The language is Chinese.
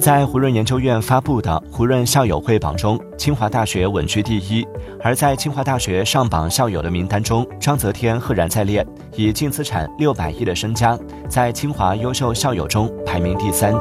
在胡润研究院发布的胡润校友会榜中，清华大学稳居第一。而在清华大学上榜校友的名单中，张泽天赫然在列，以净资产六百亿的身家，在清华优秀校友中排名第三。